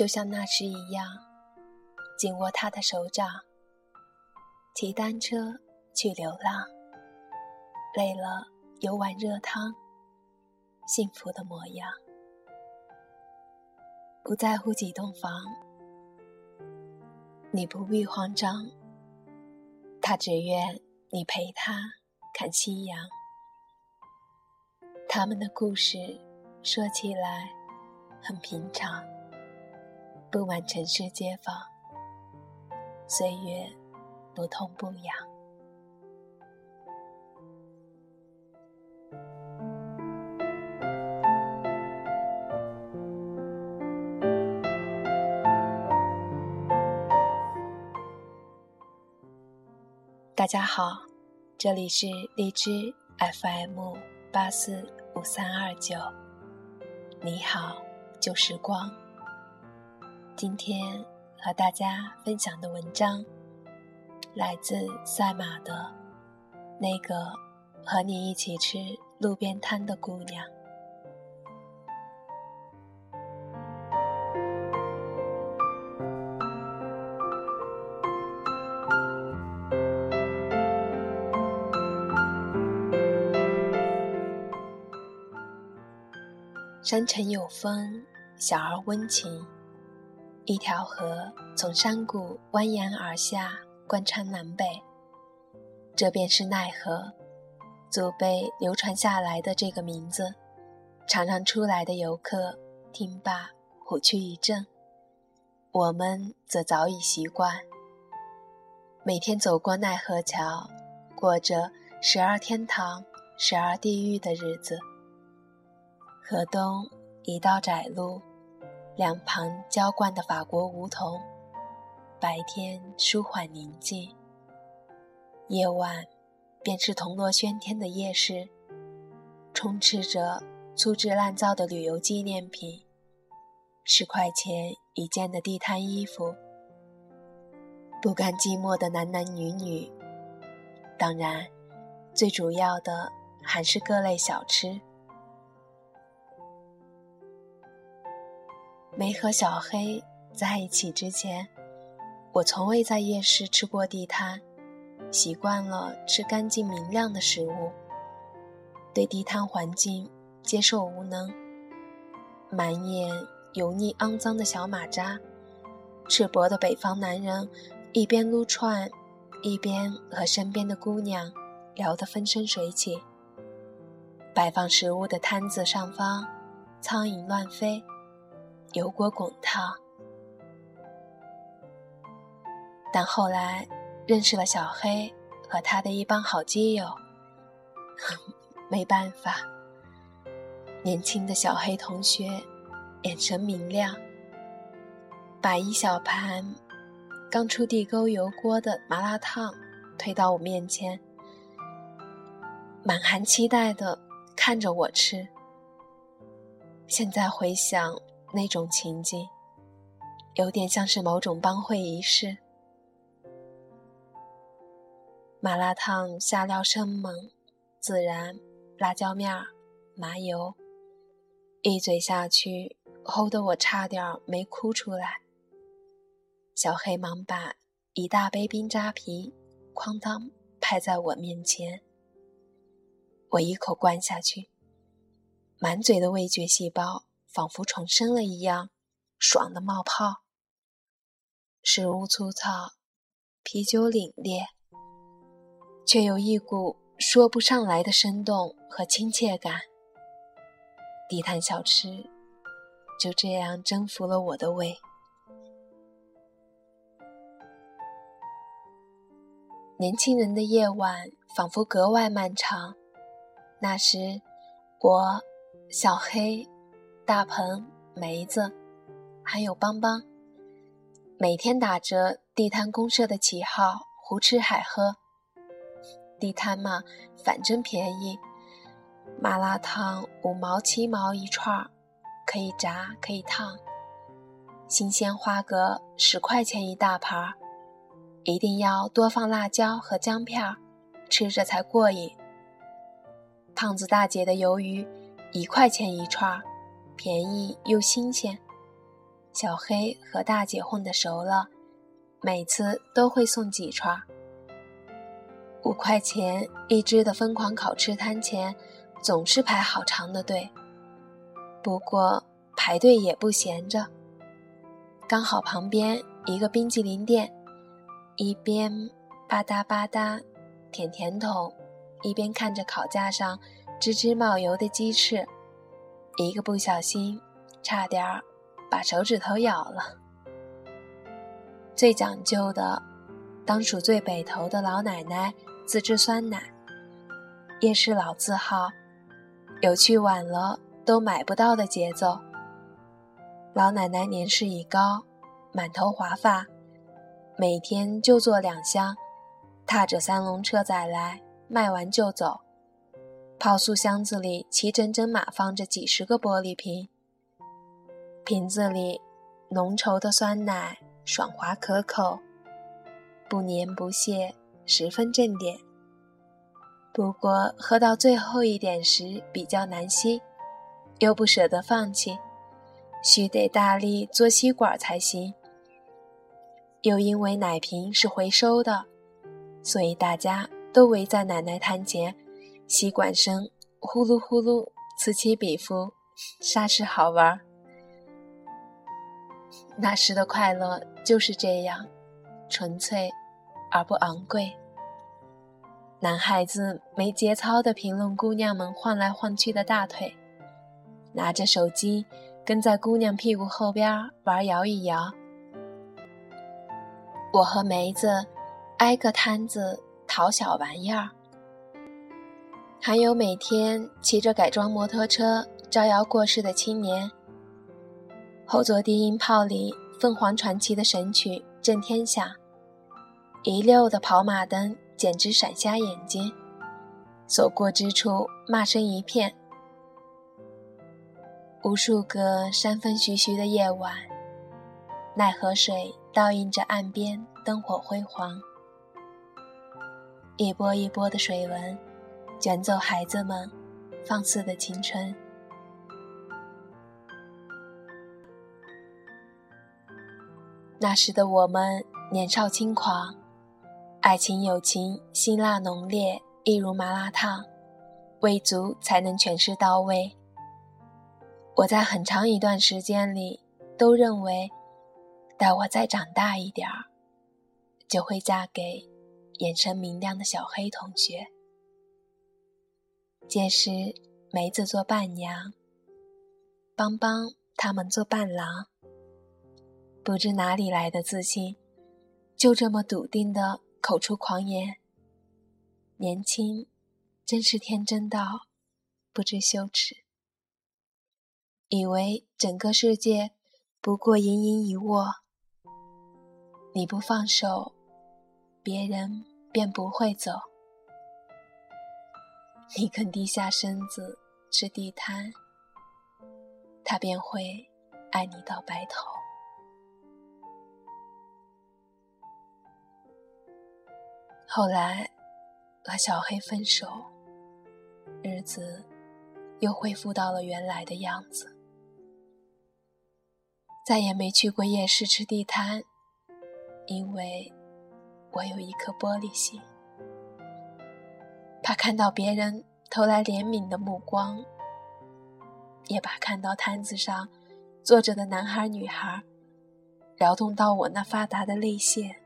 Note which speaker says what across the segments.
Speaker 1: 就像那时一样，紧握他的手掌，骑单车去流浪，累了有碗热汤，幸福的模样。不在乎几栋房，你不必慌张，他只愿你陪他看夕阳。他们的故事说起来很平常，布满城市街坊，岁月不痛不痒。大家好，这里是荔枝 FM 八四。五三二九，你好，旧时光。今天和大家分享的文章，来自赛马的那个和你一起吃路边摊的姑娘。山城有风，小而温情。一条河从山谷蜿蜒而下，贯穿南北。这便是奈何，祖辈流传下来的这个名字。常常出来的游客听罢，虎躯一震。我们则早已习惯，每天走过奈何桥，过着时而天堂，时而地狱的日子。河东一道窄路，两旁浇灌的法国梧桐。白天舒缓宁静，夜晚便是铜锣喧天的夜市，充斥着粗制滥造的旅游纪念品，十块钱一件的地摊衣服，不甘寂寞的男男女女，当然，最主要的还是各类小吃。没和小黑在一起之前，我从未在夜市吃过地摊，习惯了吃干净明亮的食物，对地摊环境接受无能。满眼油腻肮脏的小马扎，赤膊的北方男人一边撸串，一边和身边的姑娘聊得风生水起。摆放食物的摊子上方，苍蝇乱飞。油锅滚烫，但后来认识了小黑和他的一帮好基友，没办法。年轻的小黑同学眼神明亮，把一小盘刚出地沟油锅的麻辣烫推到我面前，满含期待的看着我吃。现在回想。那种情景，有点像是某种帮会仪式。麻辣烫下料生猛，孜然、辣椒面、麻油，一嘴下去，齁得我差点没哭出来。小黑忙把一大杯冰扎啤哐当拍在我面前，我一口灌下去，满嘴的味觉细胞。仿佛重生了一样，爽的冒泡。食物粗糙，啤酒凛冽，却有一股说不上来的生动和亲切感。地摊小吃就这样征服了我的胃。年轻人的夜晚仿佛格外漫长。那时，我，小黑。大鹏、梅子，还有邦邦，每天打着地摊公社的旗号胡吃海喝。地摊嘛，反正便宜，麻辣烫五毛七毛一串，可以炸可以烫。新鲜花蛤十块钱一大盘，一定要多放辣椒和姜片，吃着才过瘾。胖子大姐的鱿鱼一块钱一串。便宜又新鲜，小黑和大姐混得熟了，每次都会送几串。五块钱一只的疯狂烤翅摊前，总是排好长的队。不过排队也不闲着，刚好旁边一个冰激凌店，一边吧嗒吧嗒舔甜筒，一边看着烤架上吱吱冒油的鸡翅，一个不小心，差点儿把手指头咬了。最讲究的，当属最北头的老奶奶自制酸奶，夜市老字号，有去晚了。都买不到的节奏。老奶奶年事已高，满头华发，每天就做两箱，踏着三轮车载来，卖完就走。泡塑箱子里齐整整码放着几十个玻璃瓶，瓶子里浓稠的酸奶爽滑可口，不黏不泄，十分正点。不过喝到最后一点时比较难吸。又不舍得放弃，须得大力嘬吸管才行。又因为奶瓶是回收的，所以大家都围在奶奶摊前，吸管声呼噜呼噜此起彼伏，煞是好玩。那时的快乐就是这样，纯粹而不昂贵。男孩子没节操地评论姑娘们晃来晃去的大腿。拿着手机，跟在姑娘屁股后边玩摇一摇。我和梅子挨个摊子淘小玩意儿，还有每天骑着改装摩托车招摇过市的青年。后座低音炮里凤凰传奇的神曲震天响，一溜的跑马灯简直闪瞎眼睛，所过之处骂声一片。无数个山风徐徐的夜晚，奈何水倒映着岸边灯火辉煌，一波一波的水纹卷走孩子们放肆的青春。那时的我们年少轻狂，爱情友情辛辣浓烈，一如麻辣烫，味足才能诠释到位。我在很长一段时间里都认为，待我再长大一点儿，就会嫁给眼神明亮的小黑同学。届时，梅子做伴娘，邦邦他们做伴郎。不知哪里来的自信，就这么笃定的口出狂言。年轻，真是天真到不知羞耻。以为整个世界不过盈盈一握，你不放手，别人便不会走。你肯低下身子吃地摊，他便会爱你到白头。后来和小黑分手，日子又恢复到了原来的样子。再也没去过夜市吃地摊，因为我有一颗玻璃心，怕看到别人投来怜悯的目光，也怕看到摊子上坐着的男孩女孩撩动到我那发达的泪腺。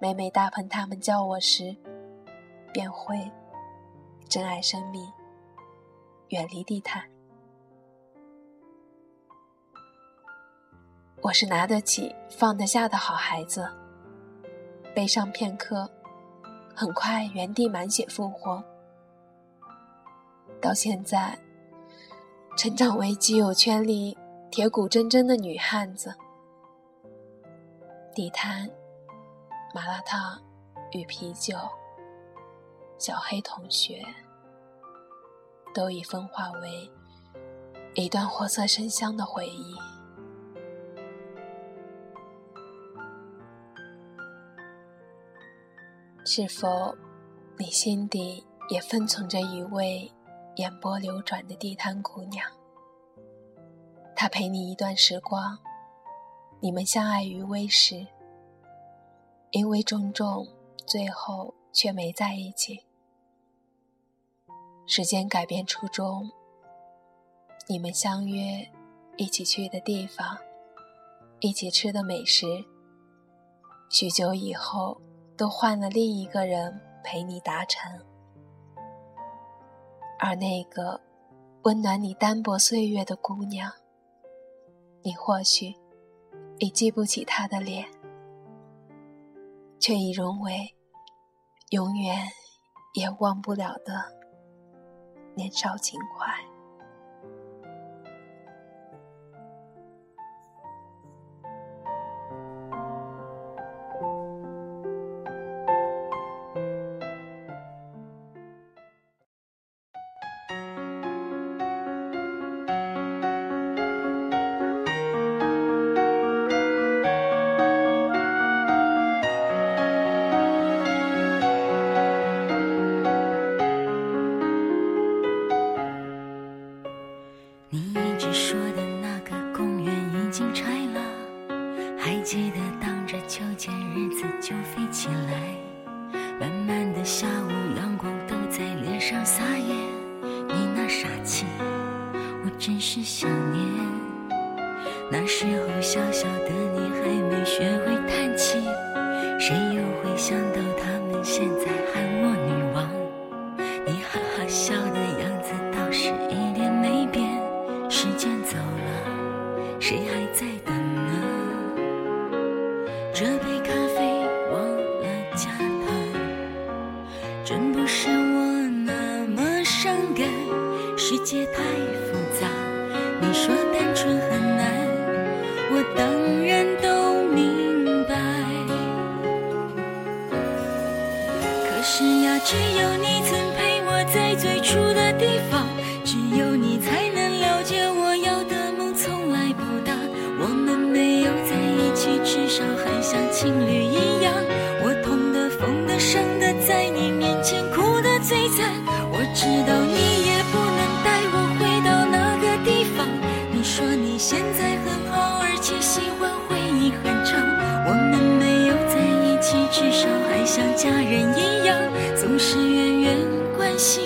Speaker 1: 每每大鹏他们叫我时，便会珍爱生命，远离地摊。我是拿得起放得下的好孩子，悲伤片刻，很快原地满血复活。到现在，成长为基友圈里铁骨铮铮的女汉子。地摊、麻辣烫与啤酒，小黑同学，都已分化为一段活色生香的回忆。是否，你心底也封存着一位眼波流转的地摊姑娘？他陪你一段时光，你们相爱于微时，因为种种，最后却没在一起。时间改变初衷，你们相约一起去的地方，一起吃的美食，许久以后都换了另一个人陪你达成，而那个温暖你单薄岁月的姑娘。你或许已记不起她的脸，却已融为永远也忘不了的年少情怀。
Speaker 2: 是想念，那时候小小的你还没学会叹气，谁又会想到他们现在喊我女王？你哈哈笑的在最初的地方，只有你才能了解我要的梦从来不大。我们没有在一起，至少还像情侣一样。我痛的、疯的、伤的，在你面前哭的最惨。我知道你也不能带我回到那个地方。你说你。现在很好，而且喜欢回忆很长。我们没有在一起，至少还像家人一样，总是远远关心，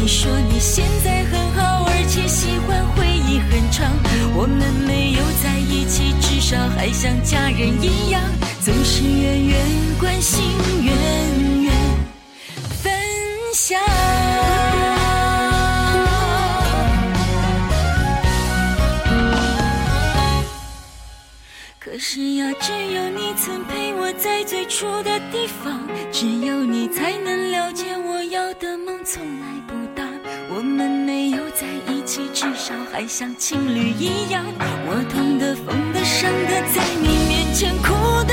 Speaker 2: 你说你现在很好，而且喜欢回忆很长。我们没有在一起，至少还像家人一样，总是远远关心，远远分享。可是呀，只有你曾陪我在最初的还像情侣一样。我痛的、疯的、伤的，在你面前哭的